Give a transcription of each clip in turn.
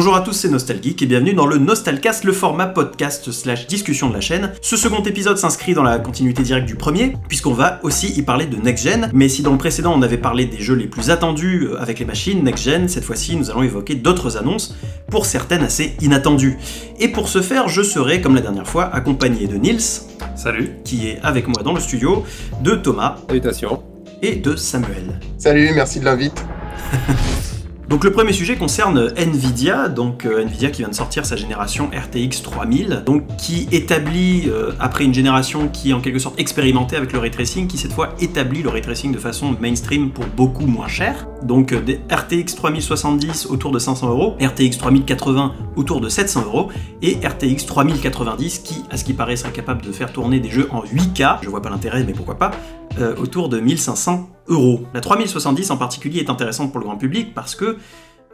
Bonjour à tous, c'est Nostalgeek et bienvenue dans le Nostalcast, le format podcast slash discussion de la chaîne. Ce second épisode s'inscrit dans la continuité directe du premier, puisqu'on va aussi y parler de Next Gen, mais si dans le précédent on avait parlé des jeux les plus attendus euh, avec les machines Next Gen, cette fois-ci nous allons évoquer d'autres annonces, pour certaines assez inattendues. Et pour ce faire, je serai, comme la dernière fois, accompagné de Nils. Salut. Qui est avec moi dans le studio, de Thomas. Salutations. Et de Samuel. Salut, merci de l'invite. Donc le premier sujet concerne Nvidia, donc euh, Nvidia qui vient de sortir sa génération RTX 3000, donc qui établit euh, après une génération qui est en quelque sorte expérimentée avec le ray tracing, qui cette fois établit le ray tracing de façon mainstream pour beaucoup moins cher. Donc euh, des RTX 3070 autour de 500 euros, RTX 3080 autour de 700 euros et RTX 3090 qui, à ce qui paraît, sera capable de faire tourner des jeux en 8K. Je vois pas l'intérêt, mais pourquoi pas autour de 1500 La 3070 en particulier est intéressante pour le grand public parce que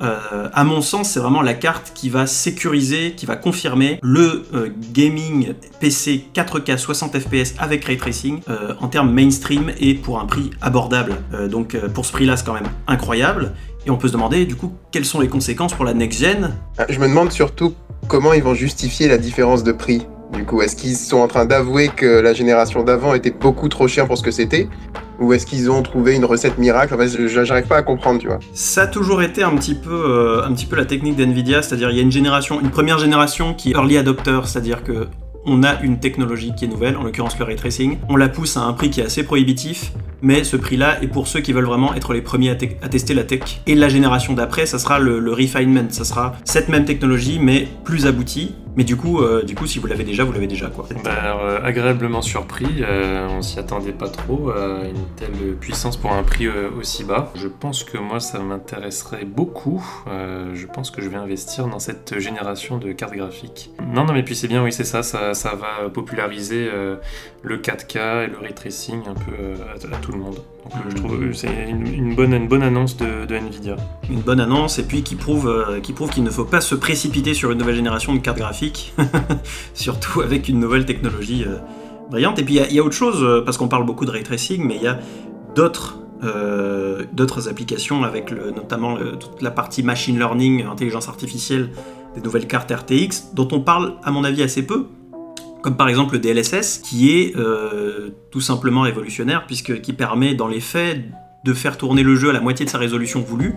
euh, à mon sens, c'est vraiment la carte qui va sécuriser, qui va confirmer le euh, gaming PC 4K 60 FPS avec ray tracing euh, en termes mainstream et pour un prix abordable. donc pour ce prix-là, c'est quand même incroyable. Et on peut se demander du coup quelles sont les conséquences pour la next gen? Je me demande surtout comment ils vont justifier la différence de prix. Du coup, est-ce qu'ils sont en train d'avouer que la génération d'avant était beaucoup trop chère pour ce que c'était? Ou est-ce qu'ils ont trouvé une recette miracle? Enfin, j'arrive pas à comprendre, tu vois. Ça a toujours été un petit peu, euh, un petit peu la technique d'NVIDIA, c'est-à-dire il y a une génération, une première génération qui est early adopter, c'est-à-dire que on a une technologie qui est nouvelle, en l'occurrence le ray tracing. On la pousse à un prix qui est assez prohibitif, mais ce prix-là est pour ceux qui veulent vraiment être les premiers à, tester la tech. Et la génération d'après, ça sera le, refinement, ça sera cette même technologie, mais plus aboutie. Mais du coup, euh, du coup, si vous l'avez déjà, vous l'avez déjà quoi. Bah, euh, agréablement surpris, euh, on s'y attendait pas trop à une telle puissance pour un prix aussi bas. Je pense que moi, ça m'intéresserait beaucoup. je pense que je vais investir dans cette génération de cartes graphiques. Non, non, mais puis c'est bien, oui, c'est ça, ça, ça, va populariser le 4K et le ray tracing un peu à, tout le monde. Donc, je trouve que c'est une, bonne, une bonne annonce de, Nvidia. Une bonne annonce et puis qui prouve qui prouve qu'il ne faut pas se précipiter sur une nouvelle génération de cartes graphiques surtout avec une nouvelle technologie euh, brillante. Et puis il y, a autre chose, euh, parce qu'on parle beaucoup de ray tracing, mais il y a d'autres euh, d'autres applications avec le, notamment toute la partie machine learning, intelligence artificielle des nouvelles cartes RTX, dont on parle à mon avis assez peu, comme par exemple le DLSS, qui est tout simplement révolutionnaire, puisque qui permet dans les faits de faire tourner le jeu à la moitié de sa résolution voulue,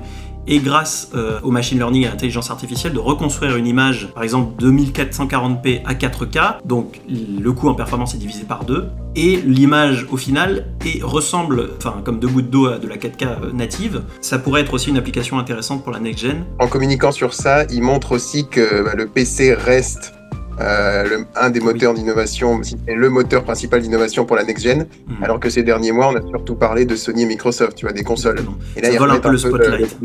et grâce euh, au machine learning et à l'intelligence artificielle, de reconstruire une image, par exemple 2440p à 4K, donc le coût en performance est divisé par deux, et l'image au final ressemble, enfin comme deux gouttes d'eau de la 4K euh, native. Ça pourrait être aussi une application intéressante pour la next gen. En communiquant sur ça, il montre aussi que bah, le PC reste euh, un des moteurs d'innovation, le moteur principal d'innovation pour la next-gen, hmm. alors que ces derniers mois, on a surtout parlé de Sony et Microsoft, tu vois, des consoles. Et là, ça vole un peu le spotlight.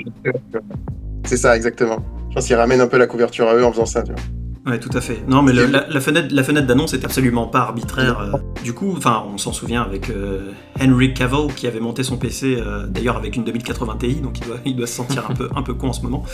C'est ça, exactement. Je pense qu'ils ramènent un peu la couverture à eux en faisant ça, tu vois. Ouais, tout à fait. Non, mais la, fenêtre, la fenêtre d'annonce est absolument pas arbitraire. Euh. du coup, enfin, on s'en souvient avec euh, Henry Cavill qui avait monté son PC, euh, d'ailleurs avec une 2080 Ti, donc il doit, il doit se sentir un peu, un peu con en ce moment.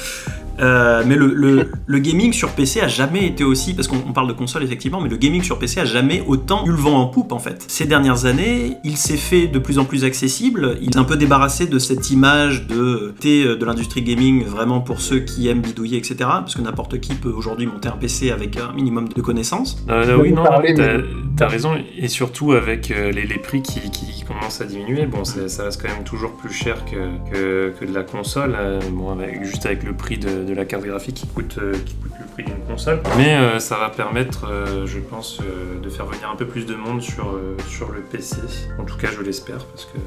mais le, le, gaming sur PC a jamais été aussi, parce qu'on parle de console effectivement, mais le gaming sur PC a jamais autant eu le vent en poupe en fait. Ces dernières années, il s'est fait de plus en plus accessible. Il est un peu débarrassé de cette image de de l'industrie gaming vraiment pour ceux qui aiment bidouiller, etc. Parce que n'importe qui peut aujourd'hui monter un PC avec un minimum de connaissances. Euh, oui, non, t'as as raison, et surtout avec euh, les, les, prix qui, qui, commencent à diminuer, bon, ça reste quand même toujours plus cher que, que, de la console, euh, bon, avec, juste avec le prix de, de, la carte graphique qui coûte, qui coûte le prix d'une console. Mais ça va permettre, je pense, de faire venir un peu plus de monde sur, sur le PC. En tout cas, je l'espère, parce que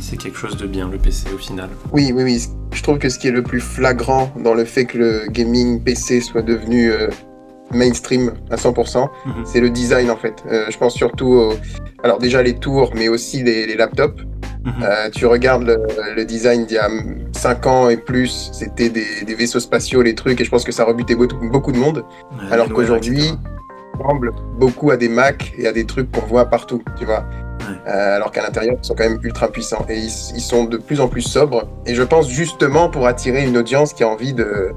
c'est quelque chose de bien, le PC au final. Oui, oui, oui. Je trouve que ce qui est le plus flagrant dans le fait que le gaming PC soit devenu mainstream à 100%, mhm. c'est le design en fait. Euh, je pense surtout alors déjà les tours, mais aussi les, laptops. Mhm. Euh, tu regardes le, design d'il y a 5 ans et plus, c'était des, vaisseaux spatiaux, les trucs, et je pense que ça rebutait beaucoup, de monde. alors qu'aujourd'hui, ressemble beaucoup à des Mac et à des trucs qu'on voit partout, tu vois. Euh, alors qu'à l'intérieur, ils sont quand même ultra puissants et ils, ils, sont de plus en plus sobres. Et je pense justement pour attirer une audience qui a envie de,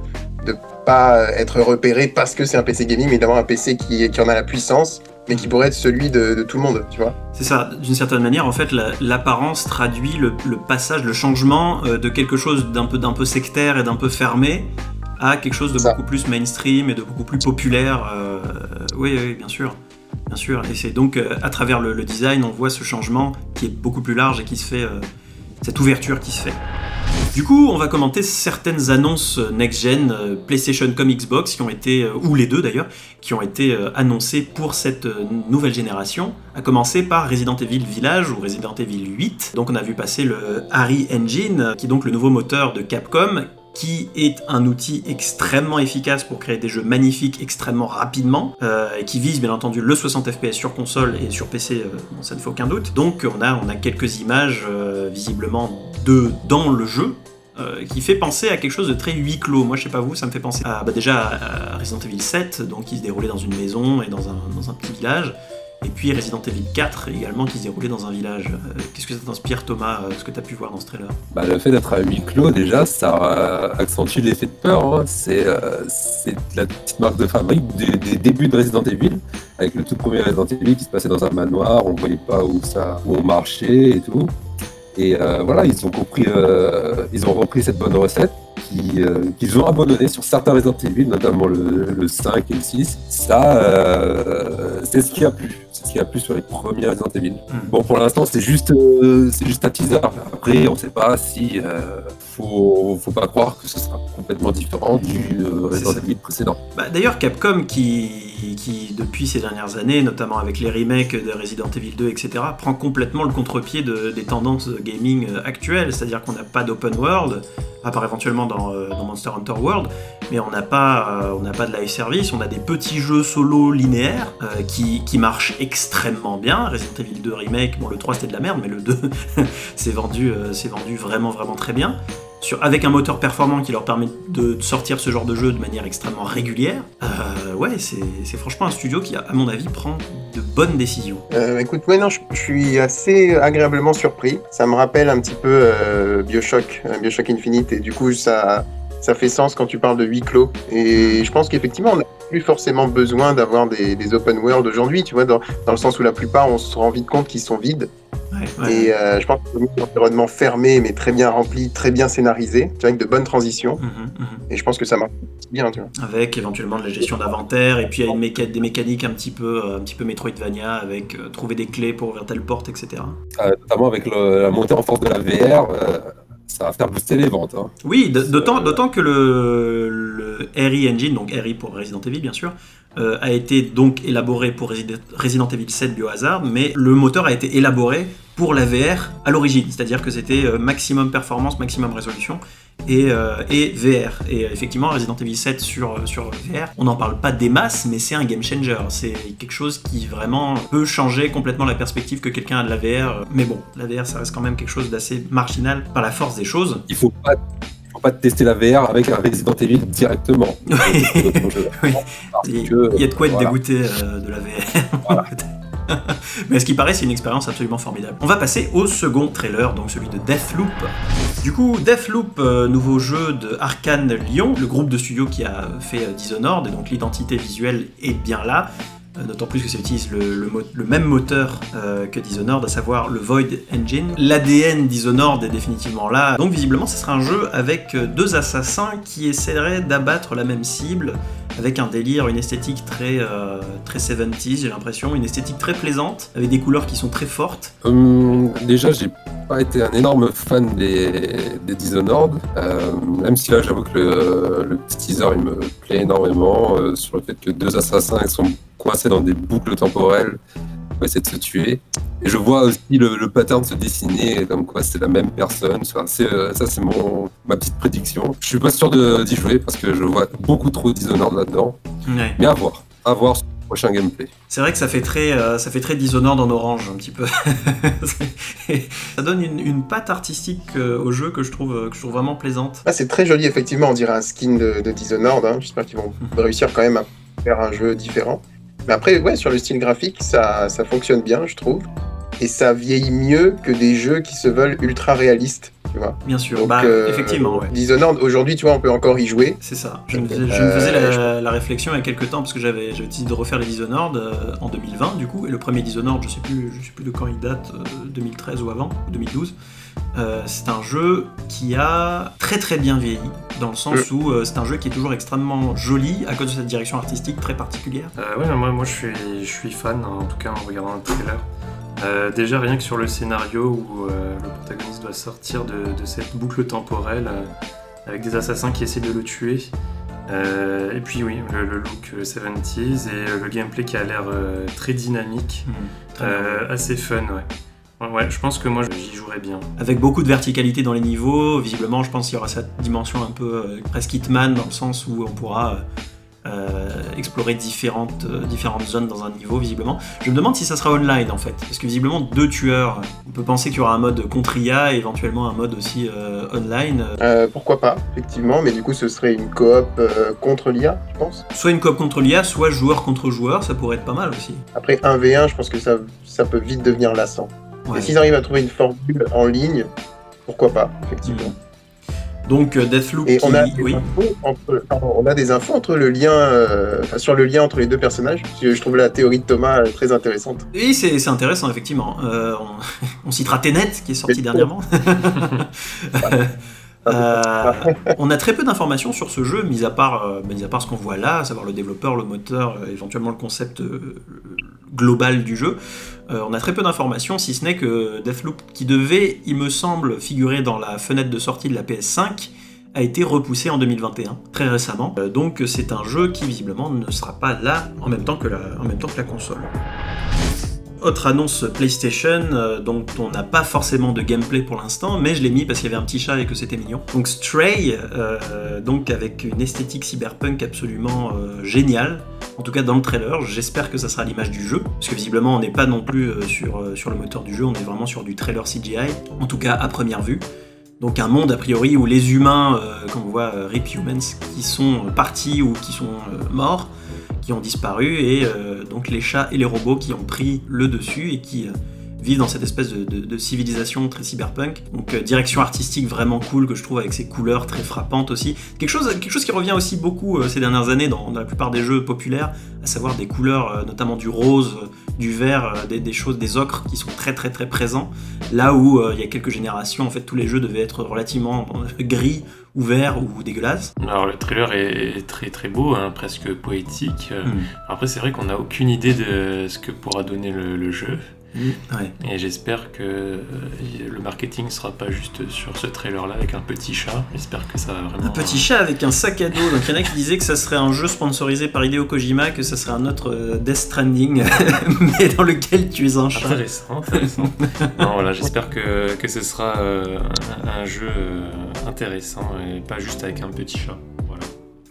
de pas être repéré parce que c'est un PC gaming, mais d'avoir un PC qui, qui en a la puissance, mais qui pourrait être celui de, tout le monde, tu vois. C'est ça, d'une certaine manière, en fait, l'apparence traduit le, passage, le changement euh, de quelque chose d'un peu, d'un peu sectaire et d'un peu fermé à quelque chose de beaucoup plus mainstream et de beaucoup plus populaire. oui, oui, bien sûr. Bien sûr. Et c'est donc à travers le, le, design, on voit ce changement qui est beaucoup plus large et qui se fait, cette ouverture qui se fait. Du coup, on va commenter certaines annonces next-gen, euh, PlayStation comme Xbox, qui ont été, euh, ou les deux d'ailleurs, qui ont été euh, annoncées pour cette nouvelle génération, à commencer par Resident Evil Village ou Resident Evil 8. Donc on a vu passer le Harry Engine, qui est donc le nouveau moteur de Capcom, qui est un outil extrêmement efficace pour créer des jeux magnifiques extrêmement rapidement, et qui vise bien entendu le 60 fps sur console et sur PC, ça ne fait aucun doute. Donc on a, quelques images visiblement de dans le jeu, euh, qui fait penser à quelque chose de très huis clos. Moi, je sais pas vous, ça me fait penser à, bah, déjà à Resident Evil 7, donc qui se déroulait dans une maison et dans dans un petit village. Et puis Resident Evil 4 également qui se déroulait dans un village. Euh, qu'est-ce que ça t'inspire Thomas, euh, ce que tu as pu voir dans ce trailer? Bah, Le fait d'être à huis clos déjà, ça accentue l'effet de peur. Hein. C'est la petite marque de fabrique des, débuts de Resident Evil, avec le tout premier Resident Evil qui se passait dans un manoir, on voyait pas où, ça, où on marchait et tout. Et euh, voilà, ils ont compris, euh, ils ont repris cette bonne recette euh, qu'ils ont abandonné sur certains Resident Evil, notamment le, 5 et le 6. Ça, c'est ce qui a plu. C'est ce qui a plu sur les premiers Resident Evil. Hmm. Bon, pour l'instant, c'est juste, c'est juste un teaser. Après, on ne sait pas si faut, faut pas croire que ce sera complètement différent du Resident Evil précédent. Bah, D'ailleurs, Capcom qui qui, depuis ces dernières années, notamment avec les remakes de Resident Evil 2, etc., prend complètement le contre-pied des tendances gaming actuelles, c'est-à-dire qu'on n'a pas d'open world, à part éventuellement dans, euh, Monster Hunter World, mais on n'a pas, euh, pas de live service, on a des petits jeux solo linéaires euh, qui, marchent extrêmement bien. Resident Evil 2 remake, bon le 3 c'était de la merde, mais le 2 c'est vendu, vendu vraiment vraiment très bien avec un moteur performant qui leur permet de sortir ce genre de jeu de manière extrêmement régulière, euh, ouais, c'est franchement un studio qui, à mon avis, prend de bonnes décisions. Euh, écoute, ouais, non, je, suis assez agréablement surpris. Ça me rappelle un petit peu euh, Bioshock, Bioshock Infinite, et du coup, ça, ça fait sens quand tu parles de huis clos. Et je pense qu'effectivement, on n'a plus forcément besoin d'avoir des, open world aujourd'hui, tu vois, dans, dans, le sens où la plupart, on se rend vite compte qu'ils sont vides. Et euh, je pense que c'est un environnement fermé, mais très bien rempli, très bien scénarisé, tu vois, avec de bonnes transitions. Mhm, mhm. Et je pense que ça marche bien, tu vois. Avec éventuellement de la gestion d'inventaire, et puis il y a une des mécaniques un petit peu, euh, un petit peu Metroidvania, avec euh, trouver des clés pour ouvrir telle porte, etc. notamment avec la montée en force de la VR, ça va faire booster les ventes. Hein. Oui, d'autant que le, le RE Engine, donc RE pour Resident Evil bien sûr, euh, a été donc élaboré pour Resident Evil 7 Biohazard, mais le moteur a été élaboré pour la VR à l'origine, c'est-à-dire que c'était euh, maximum performance, maximum résolution et, euh, et, VR. Et effectivement, Resident Evil 7 sur, sur VR, on n'en parle pas des masses, mais c'est un game changer. C'est quelque chose qui vraiment peut changer complètement la perspective que quelqu'un a de la VR. Mais bon, la VR, ça reste quand même quelque chose d'assez marginal par la force des choses. Il faut pas pas tester la VR avec un Resident Evil directement. il, y a de quoi être dégoûté euh, de la VR. Mais ce qui paraît, c'est une expérience absolument formidable. On va passer au second trailer, donc celui de Deathloop. Du coup, Deathloop, euh, nouveau jeu de Arkane Lyon, le groupe de studio qui a fait euh, Dishonored, et donc l'identité visuelle est bien là. Euh, d'autant plus que ça utilise le, même moteur euh, que Dishonored, à savoir le Void Engine. L'ADN Dishonored est définitivement là, donc visiblement ce sera un jeu avec euh, deux assassins qui essaieraient d'abattre la même cible, avec un délire, une esthétique très, très 70s j'ai l'impression, une esthétique très plaisante, avec des couleurs qui sont très fortes. Hum, déjà j'ai pas été un énorme fan des, des Dishonored, même si là j'avoue que le, teaser il me plaît énormément, sur le fait que deux assassins sont coincé dans des boucles temporelles pour essayer de se tuer. Et je vois aussi le, pattern se dessiner, comme quoi c'est la même personne. Euh, ça, c'est mon ma petite prédiction. Je suis pas sûr d'y jouer parce que je vois beaucoup trop Dishonored là-dedans. Mais à voir. À voir sur le prochain gameplay. C'est vrai que ça fait très, euh, ça fait très Dishonored en orange, un petit peu. ça donne une, une patte artistique euh, au jeu que je trouve, que je trouve vraiment plaisante. Ah, c'est très joli, effectivement. On dirait un skin de, de Dishonored. Hein. J'espère qu'ils vont mhm. réussir quand même à faire un jeu différent. Mais après, ouais, sur le style graphique, ça, ça fonctionne bien, je trouve. Et ça vieillit mieux que des jeux qui se veulent ultra réalistes. tu vois. Bien sûr, Donc, bah, euh, effectivement, ouais. Dishonored, aujourd'hui, tu vois, on peut encore y jouer. C'est ça. Je me, Euh, faisais, me faisais la, je- la réflexion il y a quelques temps parce que j'avais décidé de refaire les Dishonored euh, en 2020 du coup et le premier Dishonored je sais plus je sais plus de quand il date euh, 2013 ou avant ou 2012. Euh, c'est un jeu qui a très très bien vieilli dans le sens Mm. où euh, c'est un jeu qui est toujours extrêmement joli à cause de cette direction artistique très particulière. Euh, ouais, moi, moi je, suis, je suis fan, en tout cas en regardant le trailer. Euh, déjà, rien que sur le scénario où euh, le protagoniste doit sortir de, de cette boucle temporelle euh, avec des assassins qui essaient de le tuer. Euh, et puis, oui, le, le look euh, 70s et euh, le gameplay qui a l'air euh, très dynamique, Très euh, assez fun, ouais. Ouais, ouais, je pense que moi j'y jouerais bien. avec beaucoup de verticalité dans les niveaux. Visiblement, je pense qu'il y aura cette dimension un peu euh, presque Hitman dans le sens où on pourra euh, euh, explorer différentes, euh, différentes zones dans un niveau, visiblement. Je me demande si ça sera online en fait, parce que visiblement, deux tueurs, on peut penser qu'il y aura un mode contre IA et éventuellement un mode aussi euh, online. Euh, pourquoi pas, effectivement, mais du coup, ce serait une coop euh, contre l'IA, je pense. Soit une coop contre l'IA, soit joueur contre joueur, ça pourrait être pas mal aussi. Après 1v1, je pense que ça, ça peut vite devenir lassant. Ouais. Et s'ils arrivent à trouver une formule en ligne, pourquoi pas, effectivement. Donc euh, Deathloop, Et qui... on a, des oui. infos entre, pardon, on a des infos entre le lien, euh, sur le lien entre les deux personnages. Je trouve la théorie de Thomas euh, très intéressante. Oui, c'est intéressant, effectivement. Euh, on, on citera Tenet, qui est sorti dernièrement. Euh, on a très peu d'informations sur ce jeu, mis à part, euh, mis à part ce qu'on voit là, à savoir le développeur, le moteur, euh, éventuellement le concept global du jeu. On a très peu d'informations, si ce n'est que Deathloop, qui devait, il me semble, figurer dans la fenêtre de sortie de la PS5, a été repoussé en 2021, très récemment. Donc c'est un jeu qui visiblement ne sera pas là en même temps que la, en même temps que la console. Autre annonce PlayStation, euh, dont on n'a pas forcément de gameplay pour l'instant, mais je l'ai mis parce qu'il y avait un petit chat et que c'était mignon. Donc Stray, euh, donc avec une esthétique cyberpunk absolument euh, géniale. En tout cas dans le trailer, j'espère que ça sera l'image du jeu, parce que visiblement on n'est pas non plus sur, sur le moteur du jeu, on est vraiment sur du trailer CGI, en tout cas à première vue. Donc un monde a priori où les humains, comme on voit Rip Humans, qui sont partis ou qui sont morts, qui ont disparu, et euh, donc les chats et les robots qui ont pris le dessus et qui euh, vivent dans cette espèce de, civilisation très cyberpunk. Donc euh, direction artistique vraiment cool que je trouve avec ses couleurs très frappantes aussi. Quelque chose, qui revient aussi beaucoup ces dernières années dans, la plupart des jeux populaires, à savoir des couleurs, notamment du rose, du vert, des, des choses, des ocres qui sont très très très présents. Là où il y a quelques générations, en fait, tous les jeux devaient être relativement gris ou vert ou dégueulasses. Alors le trailer est, très très beau, hein, presque poétique. Euh, Mm. Après c'est vrai qu'on n'a aucune idée de ce que pourra donner le, le jeu. Ouais. Et j'espère que euh, le marketing sera pas juste sur ce trailer là avec un petit chat. J'espère que ça va vraiment. Un petit chat avec un sac à dos. Donc il y en a qui disaient que ça serait un jeu sponsorisé par Hideo Kojima, que ça serait un autre euh, Death Stranding, mais dans lequel tu es un chat. Intéressant, intéressant. non, voilà, j'espère que, que ce sera euh, un, un jeu intéressant et pas juste avec un petit chat.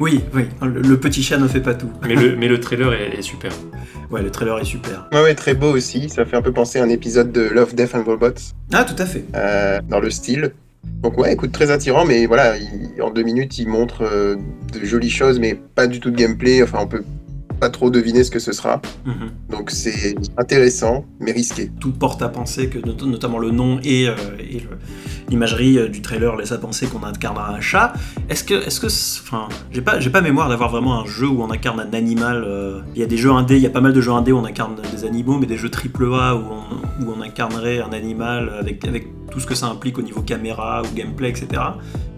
Oui, oui, le, le petit chat ne fait pas tout. Mais, le, mais le trailer est, est super. Ouais, le trailer est super. Ouais, ouais, très beau aussi. Ça fait un peu penser à un épisode de Love, Death and Robots Ah, tout à fait. euh, dans le style. Donc ouais, écoute, très attirant, mais voilà, il- en deux minutes, il montre euh, de jolies choses, mais pas du tout de gameplay. Enfin, on peut pas trop deviner ce que ce sera. Mhm. Donc c'est intéressant, mais risqué. Tout porte à penser que not- notamment le nom et, euh, et l'imagerie euh, du trailer laisse à penser qu'on incarnera un chat. Est-ce que, est-ce que, enfin, j'ai pas, j'ai pas mémoire d'avoir vraiment un jeu où on incarne un animal. euh, Il y a des jeux indés, il y a pas mal de jeux indés où on incarne des animaux, mais des jeux triple A où on, où on incarnerait un animal avec, avec tout ce que ça implique au niveau caméra ou gameplay, etc.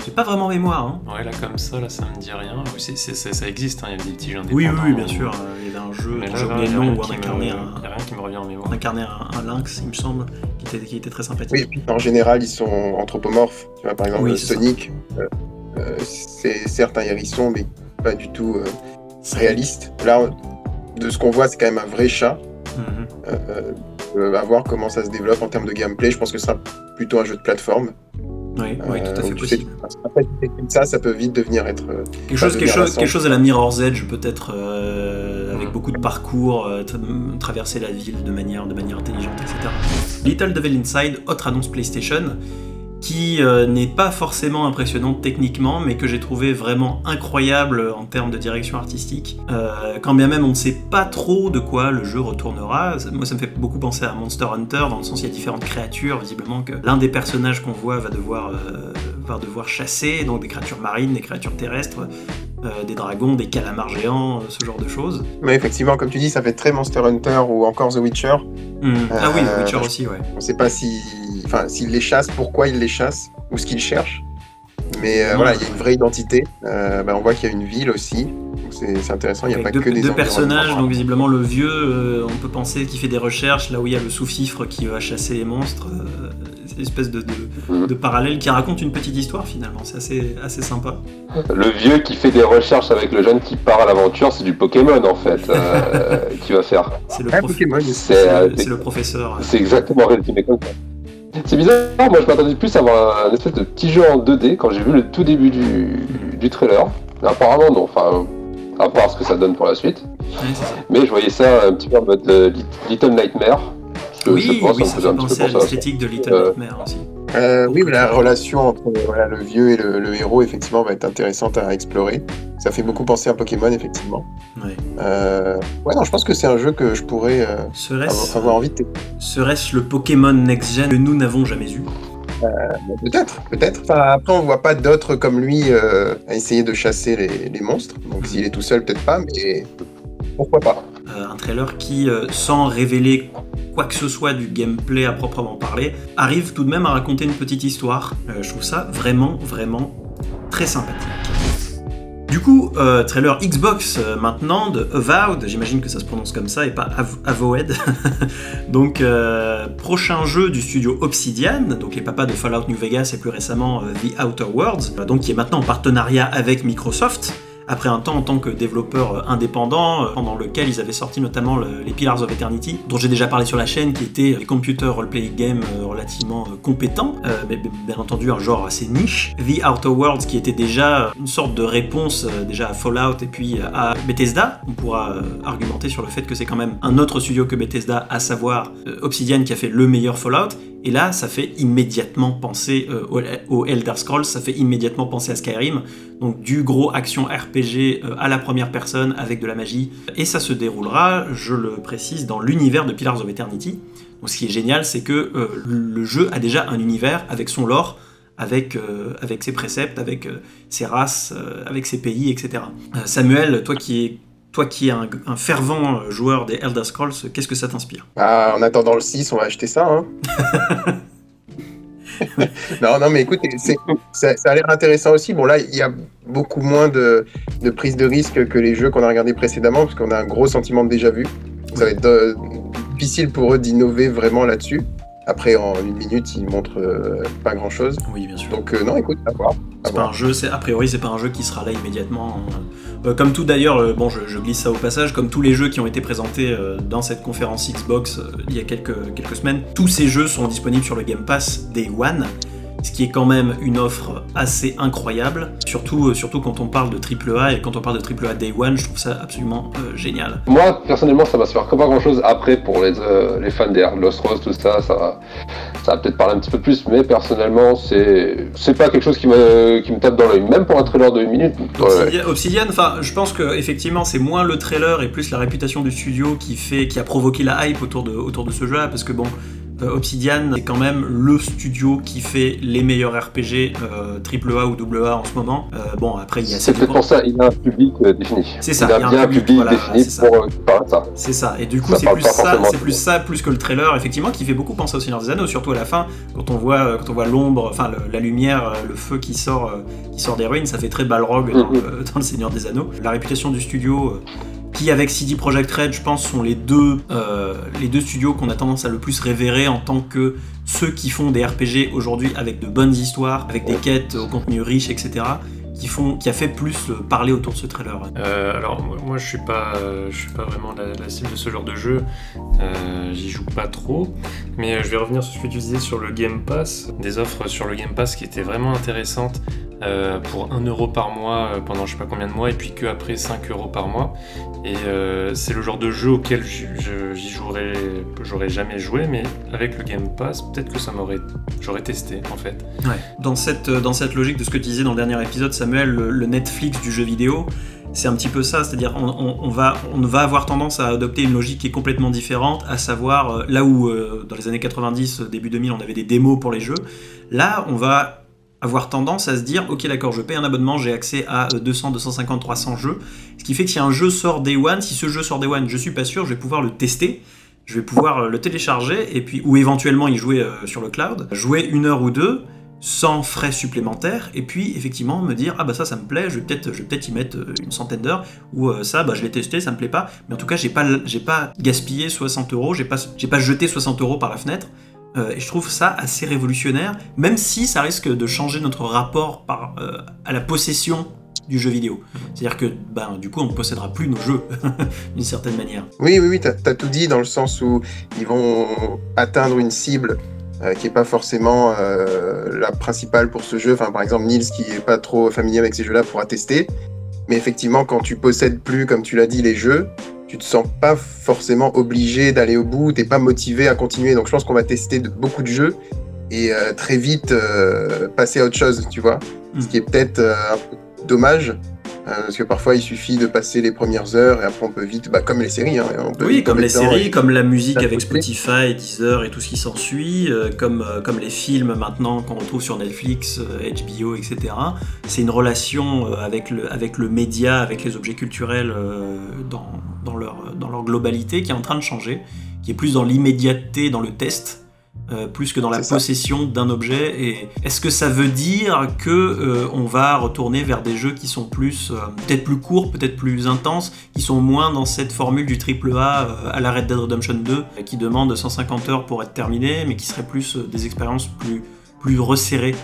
J'ai pas vraiment mémoire. Hein. Ouais, là comme ça, là ça me dit rien. Oui, ça, ça existe, hein, il y a des petits jeux Oui, oui, bien où- sûr. euh, Il y avait un jeu j'ai là, oublié il y le a nom rien où on qui me- incarnait il y un, a rien qui me revient en mémoire. on incarnait un, un lynx, il me semble, qui était, qui était très sympathique. Oui, et puis en général, ils sont anthropomorphes. Tu vois, par exemple, Oui. Sonic, euh, euh, c'est certes un hérisson, mais pas du tout euh, réaliste. Là, de ce qu'on voit, c'est quand même un vrai chat. Euh, euh, à voir comment ça se développe en termes de gameplay. Je pense que ce sera plutôt un jeu de plateforme. Oui, oui, tout à Euh, fait possible. Après, ça, ça peut vite devenir être. euh, Quelque chose, quelque, chose, quelque chose à la Mirror's Edge, peut-être, euh, avec beaucoup de parcours, tra- traverser la ville de manière, de manière intelligente, etc. Little Devil Inside, autre annonce PlayStation. Qui euh, n'est pas forcément impressionnante techniquement, mais que j'ai trouvé vraiment incroyable en termes de direction artistique. Euh, quand bien même on ne sait pas trop de quoi le jeu retournera, moi ça me fait beaucoup penser à Monster Hunter, dans le sens où il y a différentes créatures, visiblement que l'un des personnages qu'on voit va devoir, euh, va devoir chasser, donc des créatures marines, des créatures terrestres, des dragons, des calamars géants, ce genre de choses. Mais effectivement, comme tu dis, ça fait très Monster Hunter ou encore The Witcher. Hmm. ah oui, The Witcher aussi, ouais. On sait pas si enfin, s'il les chasse, pourquoi il les chasse, ou ce qu'il cherche. Mais euh, voilà, il y a une vraie identité. Euh, bah, on voit qu'il y a une ville aussi. C'est intéressant, il n'y a pas deux, que des deux personnages, donc visiblement le vieux, euh, on peut penser qu'il fait des recherches, là où il y a le sous-fifre qui va chasser les monstres. C'est une espèce de, mm. de, parallèle qui raconte une petite histoire finalement, c'est assez, assez sympa. Le vieux qui fait des recherches avec le jeune qui part à l'aventure, c'est du Pokémon en fait, qui va faire. C'est le, c'est le, professeur. C'est exactement résumé comme ça. C'est bizarre, moi je m'attendais plus à avoir un espèce de petit jeu en 2D quand j'ai vu le tout début du, trailer. apparemment non, enfin, à part ce que ça donne pour la suite. Mais je voyais ça un petit peu en mode euh, Little Nightmare. Oui, oui, ça fait penser à l'esthétique de Little euh, Nightmare aussi. Euh, oui, la relation entre le vieux et le, héros, effectivement, va être intéressante à explorer. Ça fait beaucoup penser à Pokémon, effectivement. Ouais. Euh, ouais, non, je pense que c'est un jeu que je pourrais euh, avoir, envie de Serait-ce le Pokémon Next Gen que nous n'avons jamais eu? Peut-être, peut-être. après, on voit pas d'autres comme lui à essayer de chasser les, monstres. Donc, s'il est tout seul, peut-être pas, mais pourquoi pas. Un trailer qui, sans révéler quoi que ce soit du gameplay à proprement parler, arrive tout de même à raconter une petite histoire. Euh, je trouve ça vraiment, vraiment très sympathique. Du coup, euh, trailer Xbox euh, maintenant de Avowed, j'imagine que ça se prononce comme ça et pas Avowed. donc, prochain jeu du studio Obsidian, donc les papas de Fallout New Vegas et plus récemment The Outer Worlds, donc qui est maintenant en partenariat avec Microsoft après un temps en tant que développeur euh, indépendant, euh, pendant lequel ils avaient sorti notamment les Pillars of Eternity, dont j'ai déjà parlé sur la chaîne, qui étaient des computer role-playing games euh, relativement compétents, bien entendu un genre assez niche. The Outer Worlds, qui était déjà une sorte de réponse déjà à Fallout et puis à Bethesda. On pourra argumenter sur le fait que c'est quand même un autre studio que Bethesda, à savoir Obsidian, qui a fait le meilleur Fallout. Et là, ça fait immédiatement penser au Elder Scrolls, ça fait immédiatement penser à Skyrim. Donc du gros action RPG euh, à la première personne avec de la magie. Et ça se déroulera, je le précise, dans l'univers de Pillars of Eternity. Donc ce qui est génial, c'est que euh, le jeu a déjà un univers avec son lore, euh, avec ses préceptes, avec ses races, avec ses pays, etc. Samuel, toi qui es toi qui es un, fervent joueur des Elder Scrolls, qu'est-ce que ça t'inspire? Bah, En attendant le 6, on va acheter ça. Hein. non, non, mais écoute, ça, a l'air intéressant aussi. Bon, là, il y a beaucoup moins de, prise de risque que les jeux qu'on a regardés précédemment, parce qu'on a un gros sentiment de déjà-vu. Ça va être euh, difficile pour eux d'innover vraiment là-dessus. Après, en une minute, ils montrent euh, pas grand-chose. Oui, bien sûr. Donc, euh, non, écoute, à voir. C'est pas un jeu, a priori, c'est pas un jeu qui sera là immédiatement. Hein. comme tout d'ailleurs, bon, je, glisse ça au passage, comme tous les jeux qui ont été présentés dans cette conférence Xbox il y a quelques, quelques semaines, tous ces jeux sont disponibles sur le Game Pass Day One ce qui est quand même une offre assez incroyable, surtout, euh, surtout quand on parle de AAA et quand on parle de AAA Day One, je trouve ça absolument euh, génial. Moi, personnellement, ça va se faire pas grand chose après pour les, euh, les fans des Lost Rose, tout ça, ça va, ça va peut-être parler un petit peu plus, mais personnellement, c'est, c'est pas quelque chose qui me, qui me tape dans l'œil, même pour un trailer de 1 minute. Obsidian, enfin, je pense que effectivement, c'est moins le trailer et plus la réputation du studio qui fait, qui a provoqué la hype autour de, autour de ce jeu-là, parce que bon, Obsidian est quand même le studio qui fait les meilleurs RPG euh, AAA ou AA en ce moment. Euh, bon, après, il y a C'est pour ça, il a un public défini. C'est ça, il, a, bien un public, défini pour parler ça. C'est ça, et du coup, c'est plus ça, c'est plus ça, plus que le trailer, effectivement, qui fait beaucoup penser au Seigneur des Anneaux, surtout à la fin, quand on voit, quand on voit l'ombre, enfin la lumière, le feu qui sort, qui sort des ruines, ça fait très Balrog dans, mm-hmm. dans, le Seigneur des Anneaux. La réputation du studio avec CD Projekt Red, je pense, sont les deux, euh, les deux studios qu'on a tendance à le plus révérer en tant que ceux qui font des RPG aujourd'hui avec de bonnes histoires, avec des quêtes au contenu riche, etc. Qui, font, qui a fait plus parler autour de ce trailer. Euh, Alors moi je suis pas, suis pas vraiment la, cible de ce genre de jeu, euh, j'y joue pas trop, mais je vais revenir sur ce que tu disais sur le Game Pass, des offres sur le Game Pass qui étaient vraiment intéressantes euh, pour 1 euro par mois euh, pendant je sais pas combien de mois et puis que après 5 euros par mois. Et euh, c'est le genre de jeu auquel j'y jouerais, j'aurais jamais joué, mais avec le Game Pass, peut-être que ça m'aurait, j'aurais testé en fait. Dans cette, dans cette logique de ce que tu disais dans le dernier épisode, Samuel, le, Netflix du jeu vidéo, c'est un petit peu ça, c'est-à-dire on, va, on va avoir tendance à adopter une logique qui est complètement différente, à savoir là où dans les années 90, début 2000, on avait des démos pour les jeux, là on va avoir tendance à se dire ok d'accord je paye un abonnement j'ai accès à 200 250 300 jeux. Ce qui fait que si un jeu sort Day One si ce jeu sort Day One je suis pas sûr je vais pouvoir le tester. Je vais pouvoir euh, le télécharger et puis ou éventuellement y jouer euh, sur le cloud. Jouer une heure ou deux sans frais supplémentaires et puis effectivement me dire ah bah ça ça me plaît je vais peut-être je y mettre euh, une centaine d'heures ou ça bah je l'ai testé ça me plaît pas. Mais en tout cas j'ai pas gaspillé 60 euros j'ai pas jeté 60 euros par la fenêtre. euh, et je trouve ça assez révolutionnaire, même si ça risque de changer notre rapport euh, à la possession du jeu vidéo. C'est-à-dire que ben, du coup, on ne possédera plus nos jeux, d'une certaine manière. Oui, oui, oui, tu as, tout dit dans le sens où ils vont atteindre une cible euh, qui n'est pas forcément la principale pour ce jeu. Enfin, par exemple, Nils, qui n'est pas trop familier avec ces jeux-là, pourra tester. Mais effectivement, quand tu possèdes plus, comme tu l'as dit, les jeux, tu te sens pas forcément obligé d'aller au bout, t'es pas motivé à continuer. Donc je pense qu'on va tester de, beaucoup de jeux et euh, très vite euh, passer à autre chose, tu vois. Ce qui est peut-être euh, un peu dommage parce que parfois, il suffit de passer les premières heures et après, on peut vite, bah, comme les séries. Hein, oui, comme les séries, comme la musique avec Spotify, Deezer et tout ce qui s'ensuit, euh, comme, euh, comme les films maintenant qu'on retrouve sur Netflix, HBO, etc. C'est une relation avec le, avec le média, avec les objets culturels dans, dans, leur, dans leur globalité qui est en train de changer, qui est plus dans l'immédiateté, dans le test euh, plus que dans la possession d'un objet. Et est-ce que ça veut dire que euh, on va retourner vers des jeux qui sont plus, euh, peut-être plus courts, peut-être plus intenses, qui sont moins dans cette formule du triple A à la Red Dead Redemption 2, qui demande 150 heures pour être terminé, mais qui serait plus des expériences plus plus resserrées?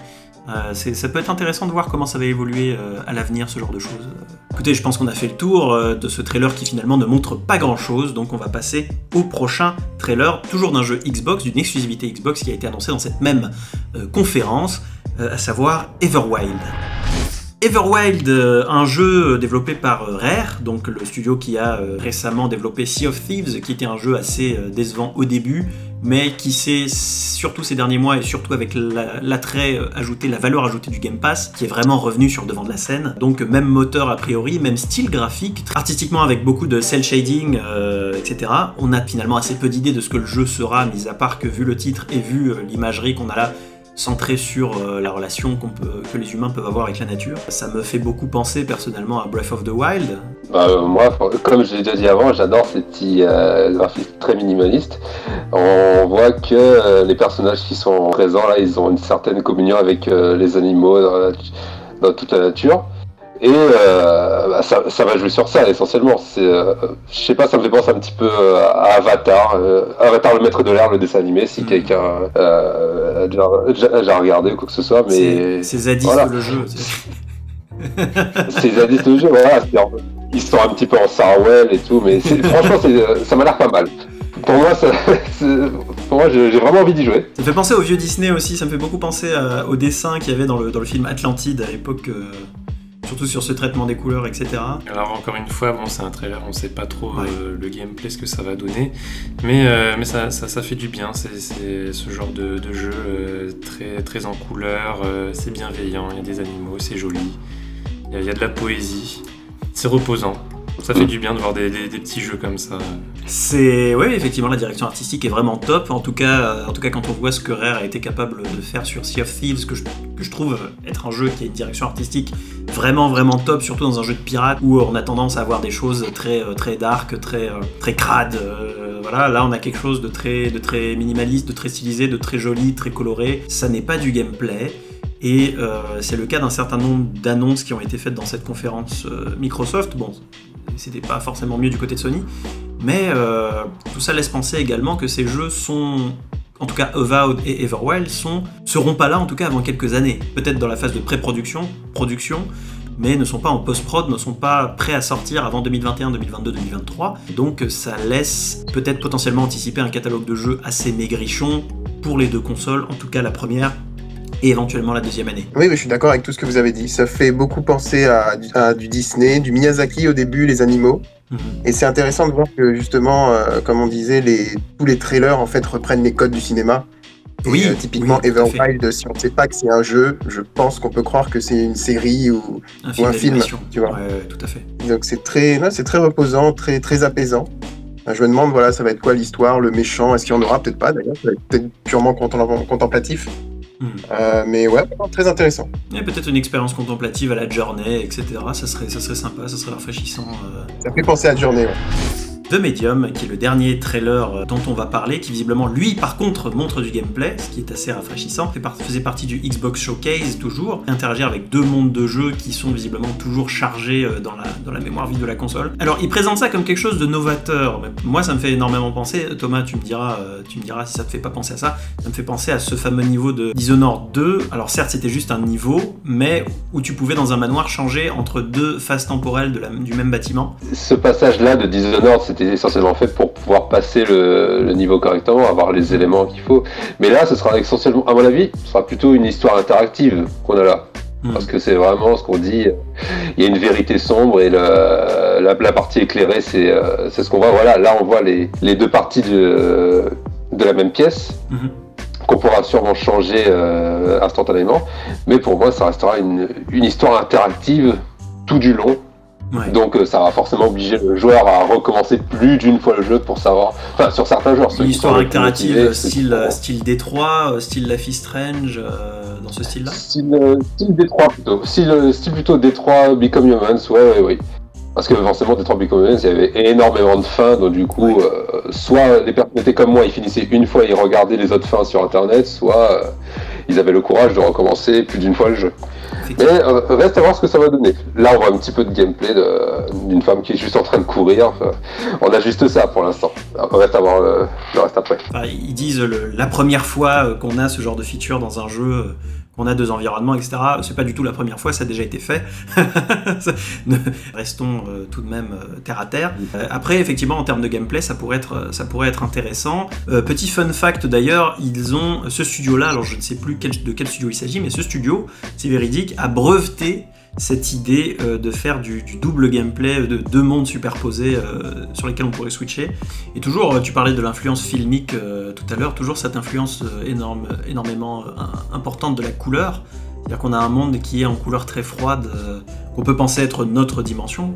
Euh, ça peut être intéressant de voir comment ça va évoluer euh, à l'avenir, ce genre de choses. Écoutez, je pense qu'on a fait le tour euh, de ce trailer qui finalement ne montre pas grand chose, donc on va passer au prochain trailer, toujours d'un jeu Xbox, d'une exclusivité Xbox qui a été annoncée dans cette même conférence, à savoir Everwild. Everwild, un jeu développé par Rare, donc le studio qui a récemment développé Sea of Thieves, qui était un jeu assez décevant au début, mais qui s'est, surtout ces derniers mois et surtout avec l'attrait ajouté, la valeur ajoutée du Game Pass, qui est vraiment revenu sur le devant de la scène. Donc même moteur a priori, même style graphique, artistiquement avec beaucoup de cel shading, euh, etc. On a finalement assez peu d'idées de ce que le jeu sera, mis à part que vu le titre et vu euh, l'imagerie qu'on a là, centré sur euh, la relation peut, que les humains peuvent avoir avec la nature. Ça me fait beaucoup penser personnellement à Breath of the Wild. Bah, euh, moi, comme je l'ai déjà dit avant, j'adore ces petits euh, graphismes très minimalistes. On voit que les personnages qui sont présents là, ils ont une certaine communion avec les animaux dans toute la nature. Et euh, bah, ça, ça, va jouer sur ça essentiellement. C'est, euh, je sais pas, ça me fait penser un petit peu euh, à Avatar, Avatar le maître de l'air, le dessin animé, si mm. quelqu'un a déjà, regardé ou quoi que ce soit. Mais c'est Zadis le jeu. c'est Zadis le jeu, voilà. Ils sont un petit peu en Sarwell et tout, mais franchement, ça m'a l'air pas mal. Pour moi, ça, pour moi j'ai vraiment envie d'y jouer. Ça me fait penser au vieux Disney aussi, ça me fait beaucoup penser au dessin qu'il y avait dans le, dans le film Atlantide à l'époque surtout sur ce traitement des couleurs, etc. Alors encore une fois, bon, c'est un trailer, on sait pas trop euh, le gameplay, ce que ça va donner, mais, euh, mais ça, ça, fait du bien, c'est ce genre de, jeu euh, très, très en couleurs, c'est bienveillant, il y a des animaux, c'est joli, il y, a de la poésie, c'est reposant. Ça fait du bien de voir des, petits jeux comme ça. C'est oui, effectivement, la direction artistique est vraiment top. En tout cas, en tout cas, quand on voit ce que Rare a été capable de faire sur Sea of Thieves, que je, trouve être un jeu qui a une direction artistique vraiment vraiment top, surtout dans un jeu de pirate où on a tendance à avoir des choses très très dark, très très crade. Euh, voilà, là on a quelque chose de très de très minimaliste, de très stylisé, de très joli, très coloré. Ça n'est pas du gameplay. Et euh, c'est le cas d'un certain nombre d'annonces qui ont été faites dans cette conférence euh, Microsoft. Bon, c'était pas forcément mieux du côté de Sony, mais euh, tout ça laisse penser également que ces jeux sont, en tout cas Avowed et Everwild, sont, seront pas là en tout cas avant quelques années. Peut-être dans la phase de pré-production, production, mais ne sont pas en post-prod, ne sont pas prêts à sortir avant 2021, 2022, 2023. Donc ça laisse peut-être potentiellement anticiper un catalogue de jeux assez maigrichon pour les deux consoles, en tout cas la première et éventuellement la deuxième année. Oui, je suis d'accord avec tout ce que vous avez dit. Ça fait beaucoup penser à, du Disney, du Miyazaki au début, les animaux. Mhm. Et c'est intéressant de voir que justement, euh, comme on disait, les, tous les trailers en fait reprennent les codes du cinéma. oui, euh, typiquement Everwild, si on ne sait pas que c'est un jeu, je pense qu'on peut croire que c'est une série ou un film, tu vois. tout à fait. Donc c'est très, c'est très reposant, très très apaisant. Je me demande, voilà, ça va être quoi l'histoire, le méchant? Est-ce qu'il y en aura? Peut-être pas d'ailleurs, ça va être peut-être purement contemplatif. Hmm. Euh, mais ouais, très intéressant. Et peut-être une expérience contemplative à la journée, etc. Ça serait, ça serait sympa, ça serait rafraîchissant. Euh. Ça fait penser à Journey, ouais. The Medium, qui est le dernier trailer dont on va parler, qui visiblement, lui, par contre, montre du gameplay, ce qui est assez rafraîchissant. Faisait partie du Xbox Showcase, toujours. Interagir avec deux mondes de jeux qui sont visiblement toujours chargés euh, dans la, dans la mémoire vive de la console. Alors, il présente ça comme quelque chose de novateur. Moi, ça me fait énormément penser. Thomas, tu me diras, euh, tu me diras si ça te fait pas penser à ça. Ça me fait penser à ce fameux niveau de Dishonored 2. Alors, certes, c'était juste un niveau, mais où tu pouvais, dans un manoir, changer entre deux phases temporelles du même bâtiment. Ce passage-là de Dishonored, c'était c'était essentiellement fait pour pouvoir passer le, niveau correctement, avoir les éléments qu'il faut. Mais là, ce sera essentiellement, à mon avis, ce sera plutôt une histoire interactive qu'on a là. Hmm. Parce que c'est vraiment ce qu'on dit, il y a une vérité sombre et la, la, partie éclairée, euh, c'est ce qu'on voit. Voilà, là on voit les, les deux parties de, de la même pièce. Hmm. qu'on pourra sûrement changer euh, instantanément. Mais pour moi, ça restera une, une histoire interactive tout du long donc euh, ça va forcément obliger le joueur à recommencer plus d'une fois le jeu pour savoir. Enfin, sur certains joueurs. Une histoire alternative style, euh, style Détroit, euh, style Life is Strange, dans ce style-là style, style Détroit plutôt. Style, style plutôt Détroit Become Humans, ouais, ouais, ouais. Parce que forcément, Détroit Become Humans, il y avait énormément de fins, donc du coup, soit les personnes étaient comme moi, ils finissaient une fois et ils regardaient les autres fins sur internet, soit ils avaient le courage de recommencer plus d'une fois le jeu. Mais euh, reste à voir ce que ça va donner. Là, on voit un petit peu de gameplay d'une femme qui est juste en train de courir. on a juste ça pour l'instant. Reste à voir le, reste après. ils disent la première fois euh, qu'on a ce genre de feature dans un jeu euh, on a deux environnements, etc. C'est pas du tout la première fois, ça a déjà été fait. Restons euh, tout de même euh, terre à terre. Euh, après, effectivement, en termes de gameplay, ça pourrait être, ça pourrait être intéressant. petit fun fact d'ailleurs, ils ont ce studio-là, alors je ne sais plus de quel studio il s'agit, mais ce studio, c'est véridique, a breveté cette idée euh, de faire du, double gameplay, de deux mondes superposés euh, sur lesquels on pourrait switcher. Et toujours, euh, tu parlais de l'influence filmique tout à l'heure, toujours cette influence énorme, énormément importante de la couleur. C'est-à-dire qu'on a un monde qui est en couleur très froide, qu'on peut penser être notre dimension,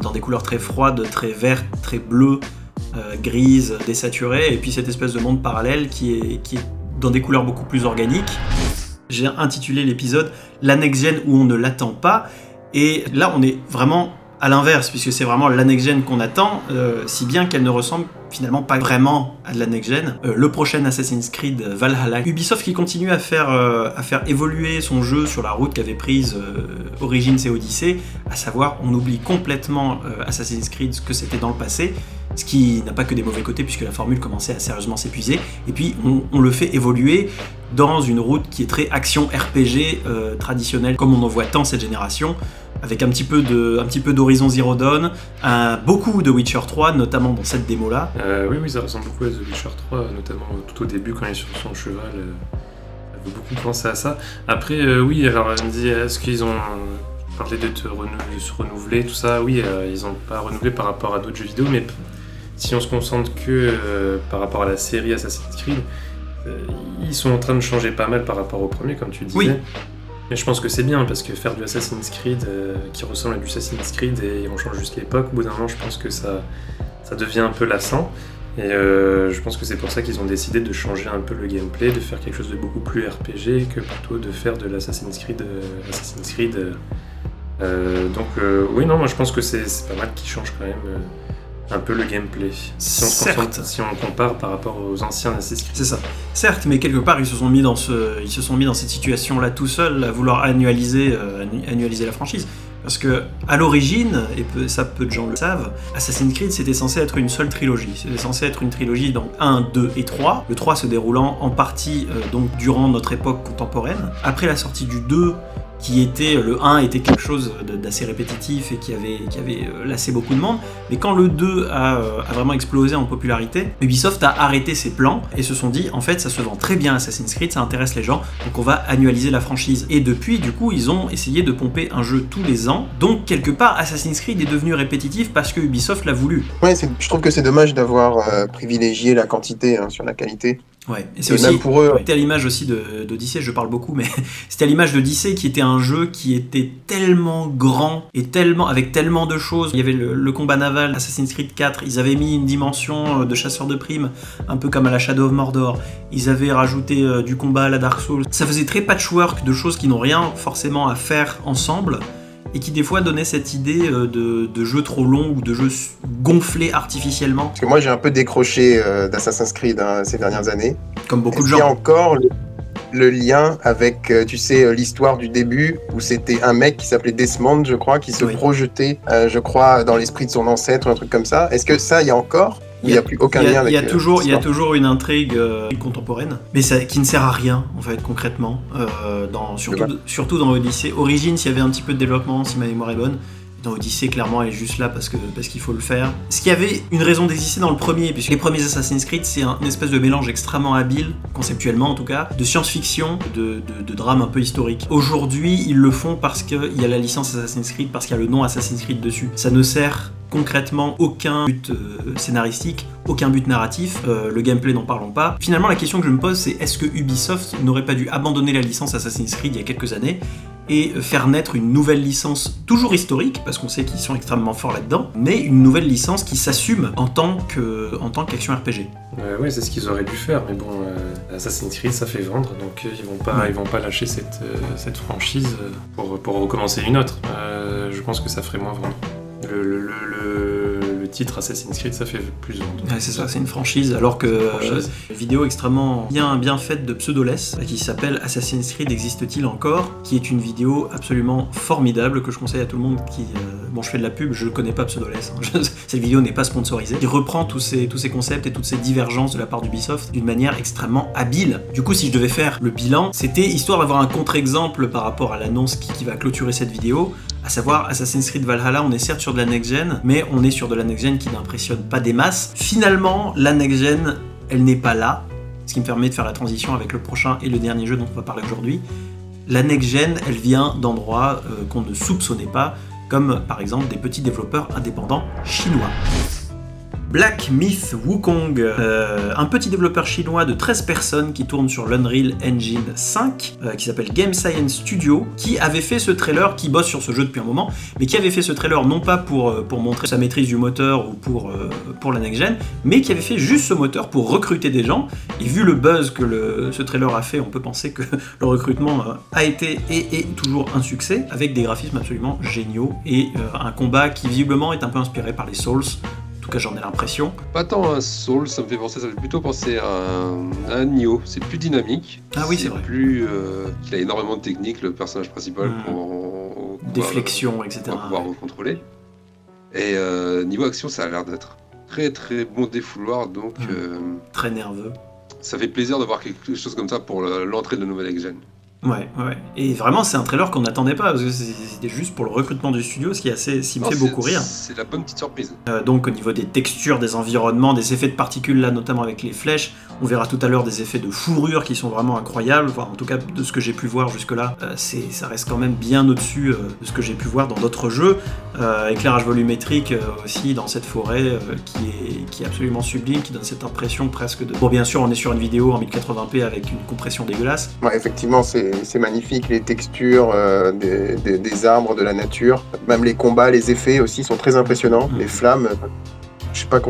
dans des couleurs très froides, très vertes, très bleues, grises, désaturées, et puis cette espèce de monde parallèle qui est dans des couleurs beaucoup plus organiques. J'ai intitulé l'épisode La next gen où on ne l'attend pas. Et là, on est vraiment à l'inverse, puisque c'est vraiment la qu'on attend, euh, si bien qu'elle ne ressemble finalement pas vraiment à de la. Euh, le prochain Assassin's Creed Valhalla, Ubisoft qui continue à faire, euh, à faire évoluer son jeu sur la route qu'avait prise Origins et Odyssey, à savoir on oublie complètement Assassin's Creed ce que c'était dans le passé, ce qui n'a pas que des mauvais côtés puisque la formule commençait à sérieusement s'épuiser, et puis on, le fait évoluer dans une route qui est très action RPG traditionnelle comme on en voit tant cette génération, avec un petit peu de, un petit peu d'Horizon Zero Dawn, beaucoup de Witcher 3, notamment dans cette démo là. Euh, oui, oui, ça ressemble beaucoup à The Witcher 3, notamment tout au début quand il est sur son cheval. Euh, beaucoup penser à ça. Après, euh, oui, alors elle me dit, est-ce qu'ils ont parlé de, te se renouveler, tout ça Oui, ils n'ont pas renouvelé par rapport à d'autres jeux vidéo, mais si on se concentre que par rapport à la série Assassin's Creed, ils sont en train de changer pas mal par rapport au premier, comme tu disais. Oui. Mais je pense que c'est bien parce que faire du Assassin's Creed euh, qui ressemble à du Assassin's Creed et on change juste l'époque, au bout d'un moment, je pense que ça, ça devient un peu lassant. Et euh, je pense que c'est pour ça qu'ils ont décidé de changer un peu le gameplay, de faire quelque chose de beaucoup plus RPG que plutôt de faire de l'Assassin's Creed. Euh, Assassin's Creed donc oui, non, moi je pense que c'est pas mal qu'ils changent quand même un peu le gameplay. Si on, si on compare par rapport aux anciens Assassin's Creed. C'est ça. Certes, mais quelque part, ils se sont mis dans, ce, ils se sont mis dans cette situation-là tout seuls, à vouloir annualiser, euh, annualiser la franchise. Parce que, à l'origine, et ça peu de gens le savent, Assassin's Creed c'était censé être une seule trilogie. C'était censé être une trilogie donc 1, 2 et 3. Le 3 se déroulant en partie euh, donc durant notre époque contemporaine. Après la sortie du 2, qui était le 1 était quelque chose d'assez répétitif et qui avait, qui avait euh, lassé beaucoup de monde. Mais quand le 2 a, euh, a, vraiment explosé en popularité, Ubisoft a arrêté ses plans et se sont dit en fait ça se vend très bien Assassin's Creed, ça intéresse les gens, donc on va annualiser la franchise. Et depuis, du coup, ils ont essayé de pomper un jeu tous les ans. Donc quelque part, Assassin's Creed est devenu répétitif parce que Ubisoft l'a voulu. Ouais, je trouve que c'est dommage d'avoir euh, privilégié la quantité hein, sur la qualité. Ouais, et c'est aussi pour eux. C'était à l'image aussi d'Odyssey, je parle beaucoup, mais c'était à l'image d'Odyssey qui était un jeu qui était tellement grand et tellement avec tellement de choses. Il y avait le, combat naval, Assassin's Creed 4, ils avaient mis une dimension euh, de chasseur de primes, un peu comme à la Shadow of Mordor. Ils avaient rajouté euh, du combat à la Dark Souls. Ça faisait très patchwork de choses qui n'ont rien forcément à faire ensemble et qui des fois donnait cette idée euh, de, de jeu trop long ou de jeu gonflé artificiellement. Parce que moi j'ai un peu décroché euh, d'Assassin's Creed hein, ces dernières années. Comme beaucoup de gens. Il y a encore le, lien avec, euh, tu sais, l'histoire du début où c'était un mec qui s'appelait Desmond, je crois, qui se projetait, je crois, dans l'esprit de son ancêtre ou un truc comme ça. Est-ce que ça, il y a encore il n'y a, plus aucun lien avec Il y a, toujours, il y a toujours une intrigue euh, contemporaine, mais ça, qui ne sert à rien, en fait, concrètement. Euh, dans, surtout, surtout dans Odyssey. Origins, il y avait un petit peu de développement, si ma mémoire est bonne. Dans Odyssey, clairement, elle est juste là parce que parce qu'il faut le faire. Ce qui avait une raison d'exister dans le premier, puisque les premiers Assassin's Creed, c'est un, une espèce de mélange extrêmement habile, conceptuellement en tout cas, de science-fiction, de, de, drame un peu historique. Aujourd'hui, ils le font parce qu'il y a la licence Assassin's Creed, parce qu'il y a le nom Assassin's Creed dessus. Ça ne sert concrètement aucun but euh, scénaristique, aucun but narratif, euh, le gameplay n'en parlons pas. Finalement la question que je me pose c'est est-ce que Ubisoft n'aurait pas dû abandonner la licence Assassin's Creed il y a quelques années et faire naître une nouvelle licence toujours historique, parce qu'on sait qu'ils sont extrêmement forts là-dedans, mais une nouvelle licence qui s'assume en tant qu'action RPG. oui, c'est ce qu'ils auraient dû faire, mais bon, Assassin's Creed ça fait vendre, donc ils vont pas ils vont pas lâcher cette, cette franchise pour, pour recommencer une autre. je pense que ça ferait moins vendre le, titre Assassin's Creed, ça fait plus de Ouais, c'est ça, c'est une franchise, alors que euh, une vidéo extrêmement bien, bien faite de Pseudoless, qui s'appelle Assassin's Creed existe-t-il encore, qui est une vidéo absolument formidable que je conseille à tout le monde qui... Euh, bon, je fais de la pub, je ne connais pas Pseudoless, hein. cette vidéo n'est pas sponsorisée. Il reprend tous ces, tous ces concepts et toutes ces divergences de la part d'Ubisoft d'une manière extrêmement habile. Du coup, si je devais faire le bilan, c'était histoire d'avoir un contre-exemple par rapport à l'annonce qui, qui va clôturer cette vidéo, à savoir Assassin's Creed Valhalla, on est certes sur de la next-gen, mais on est sur de la next-gen qui n'impressionne pas des masses. Finalement, la next-gen, elle n'est pas là, ce qui me permet de faire la transition avec le prochain et le dernier jeu dont on va parler aujourd'hui. La next-gen, elle vient d'endroits euh, qu'on ne soupçonnait pas, comme par exemple des petits développeurs indépendants chinois. Black Myth Wukong, euh, un petit développeur chinois de 13 personnes qui tourne sur l'Unreal Engine 5, euh, qui s'appelle Game Science Studio, qui avait fait ce trailer, qui bosse sur ce jeu depuis un moment, mais qui avait fait ce trailer non pas pour, euh, montrer sa maîtrise du moteur ou pour, pour la next-gen, mais qui avait fait juste ce moteur pour recruter des gens. Et vu le buzz que ce trailer a fait, on peut penser que le recrutement a été et est toujours un succès, avec des graphismes absolument géniaux et un combat qui visiblement est un peu inspiré par les Souls cas, j'en ai l'impression. Pas tant un Soul, ça me fait penser, ça fait plutôt penser à un, Nioh. C'est plus dynamique. Ah oui, c'est vrai. Plus, euh, il a énormément de techniques, le personnage principal, hmm. pour, déflexion, etc. Pour pouvoir contrôler. Et euh, niveau action, ça a l'air d'être très très bon défouloir, donc. Hmm. Euh, très nerveux. Ça fait plaisir de voir quelque chose comme ça pour l'entrée de nouvelle ex Ouais, ouais. Et vraiment, c'est un trailer qu'on n'attendait pas, parce que c'était juste pour le recrutement du studio, ce qui, est assez, ce me fait beaucoup rire. C'est la bonne petite surprise. Euh, donc, au niveau des textures, des environnements, des effets de particules, là, notamment avec les flèches, on verra tout à l'heure des effets de fourrure qui sont vraiment incroyables. Enfin, en tout cas, de ce que j'ai pu voir jusque-là, euh, c'est, ça reste quand même bien au-dessus euh, de ce que j'ai pu voir dans d'autres jeux. éclairage volumétrique aussi dans cette forêt qui, est, qui est absolument sublime, qui donne cette impression presque de. Bon, bien sûr, on est sur une vidéo en 1080p avec une compression dégueulasse. Ouais, effectivement, c'est c'est magnifique, les textures euh, des, arbres, de la nature. Même les combats, les effets aussi sont très impressionnants. Mm. Les flammes, je sais pas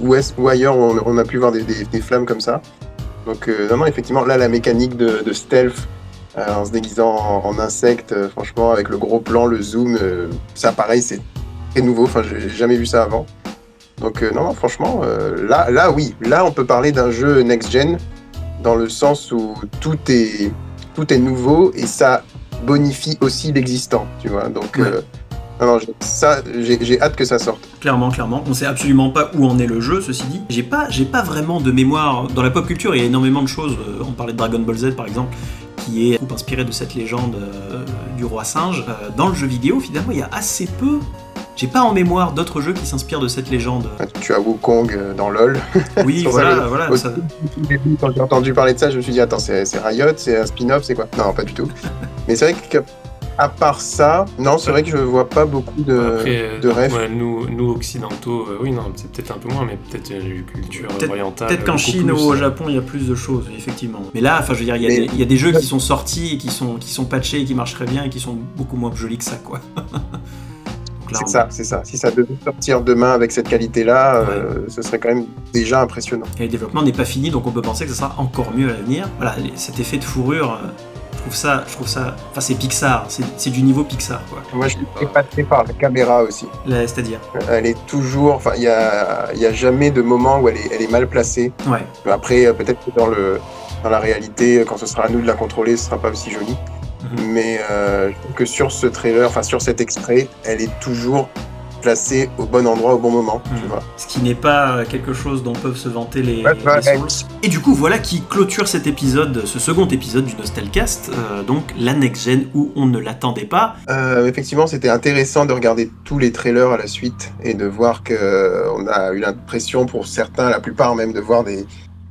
où, est où ailleurs on, a pu voir des, flammes comme ça. Donc euh, non, effectivement, là la mécanique de, stealth euh, en se déguisant en, insecte, franchement, avec le gros plan, le zoom, ça pareil, c'est très nouveau. Enfin, j'ai jamais vu ça avant. Donc non, non, franchement, là, là oui, là on peut parler d'un jeu next-gen dans le sens où tout est tout est nouveau et ça bonifie aussi l'existant, tu vois. Donc, euh, ça, j'ai hâte que ça sorte. Clairement, clairement. On sait absolument pas où en est le jeu, ceci dit. J'ai pas, j'ai pas vraiment de mémoire. Dans la pop culture, il y a énormément de choses. Euh, on parlait de Dragon Ball Z, par exemple, qui est inspiré de cette légende euh, du roi singe. Dans le jeu vidéo, finalement, il y a assez peu. J'ai pas en mémoire d'autres jeux qui s'inspirent de cette légende. Tu as Wukong euh, dans LoL. Oui, voilà, ça, voilà. au ça- début, Quand j'ai entendu parler de ça, je me suis dit, attends, c'est c'est Riot, c'est un spin-off, c'est quoi? Non, pas du tout. Mais c'est vrai que, à part ça, non, c'est vrai que je vois pas beaucoup de, Après, euh, de rêves. ouais, nous, nous occidentaux, euh, oui, non, c'est peut-être un peu moins, mais peut-être euh, une culture Peut-être- orientale. Peut-être qu'en Chine plus. ou au Japon, il y a plus de choses, effectivement. Mais là, enfin, je veux dire, il y, Mais- y a des jeux qui sont sortis et qui sont, qui sont patchés et qui marchent très bien et qui sont beaucoup moins jolis que ça, quoi. C'est ça, c'est ça. Si ça devait sortir demain avec cette qualité-là, euh, ce serait quand même déjà impressionnant. Et le développement n'est pas fini, donc on peut penser que ça sera encore mieux à l'avenir. Voilà, cet effet de fourrure, euh, je trouve ça, je trouve ça, enfin c'est Pixar, c'est du niveau Pixar, quoi. Moi, je suis épaté par la caméra aussi. C'est-à-dire, Elle est toujours, enfin, il y a, y a jamais de moment où elle est, elle est mal placée. ouais, Après, euh, peut-être que dans le dans la réalité, quand ce sera à nous de la contrôler, ce sera pas aussi joli. Mais euh, je trouve que sur ce trailer, enfin sur cet extrait, elle est toujours placée au bon endroit au bon moment. Tu Mhm. vois. ce qui n'est pas euh, quelque chose dont peuvent se vanter les, Ouais, les ouais. Souls. Et du coup, voilà qui clôture cet épisode, ce second épisode du Nostalcast, euh, donc la next gen où on ne l'attendait pas. Euh, effectivement, c'était intéressant de regarder tous les trailers à la suite et de voir que euh, on a eu l'impression, pour certains, la plupart même, de voir des,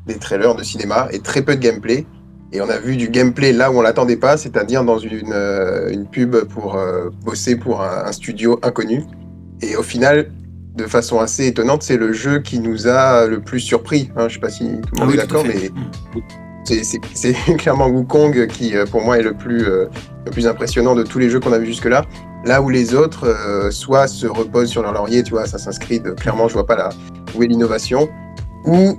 des trailers de cinéma et très peu de gameplay. Et on a vu du gameplay là où on l'attendait pas, c'est-à-dire dans une, euh, une pub pour euh, bosser pour un, un studio inconnu. Et au final, de façon assez étonnante, c'est le jeu qui nous a le plus surpris. Hein, je sais pas si tout le Ah monde oui, est d'accord, mais Mhm. c'est- clairement Wukong qui, euh, pour moi, est le plus, euh, le plus impressionnant de tous les jeux qu'on a vu jusque-là. Là où les autres, euh, soit se reposent sur leur laurier, tu vois, Assassin's Creed, clairement, je vois pas la, où est l'innovation, ou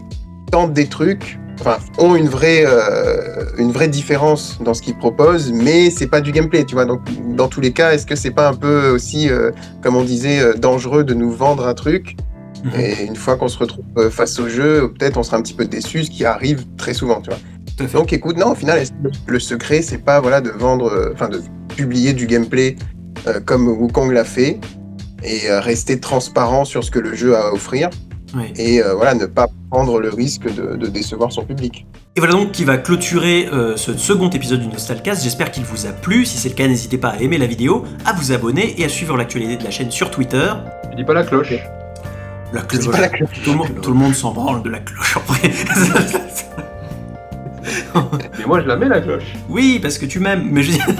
tentent des trucs, enfin, ont une vraie, euh, une vraie différence dans ce qu'ils proposent, mais c'est pas du gameplay, tu vois. Donc, dans tous les cas, est-ce que c'est pas un peu aussi, euh, comme on disait, euh, dangereux de nous vendre un truc Mhm. et une fois qu'on se retrouve face au jeu, peut-être on sera un petit peu déçu, ce qui arrive très souvent, tu vois. Donc écoute, non, au final, le secret, c'est pas voilà de vendre, enfin de publier du gameplay comme Wukong l'a fait et rester transparent sur ce que le jeu a à offrir et voilà ne pas prendre le risque de, de décevoir son public. Et voilà donc qui va clôturer euh, ce second épisode du Nostalcast. J'espère qu'il vous a plu. Si c'est le cas, n'hésitez pas à aimer la vidéo, à vous abonner et à suivre l'actualité de la chaîne sur Twitter. Je dis pas la cloche. La cloche. pas la cloche. Tout, le monde, tout le monde s'en branle de la cloche en vrai. Mais moi je la mets la cloche. oui, parce que tu m'aimes, mais je dis.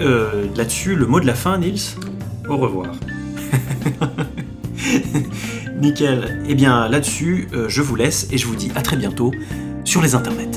Euh, Là-dessus, le mot de la fin, Nils? Au revoir. Nickel. Eh bien, là-dessus, euh, je vous laisse et je vous dis à très bientôt sur les internets.